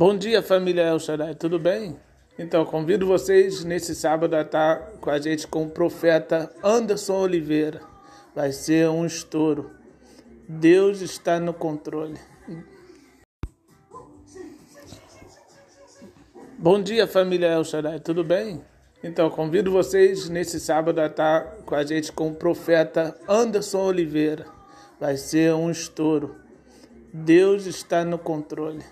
Bom dia, família El Shaddai, tudo bem? Então, convido vocês nesse sábado a estar com a gente com o profeta Anderson Oliveira. Vai ser um estouro. Deus está no controle. Bom dia, família El Shaddai, tudo bem? Então, convido vocês nesse sábado a estar com a gente com o profeta Anderson Oliveira. Vai ser um estouro. Deus está no controle.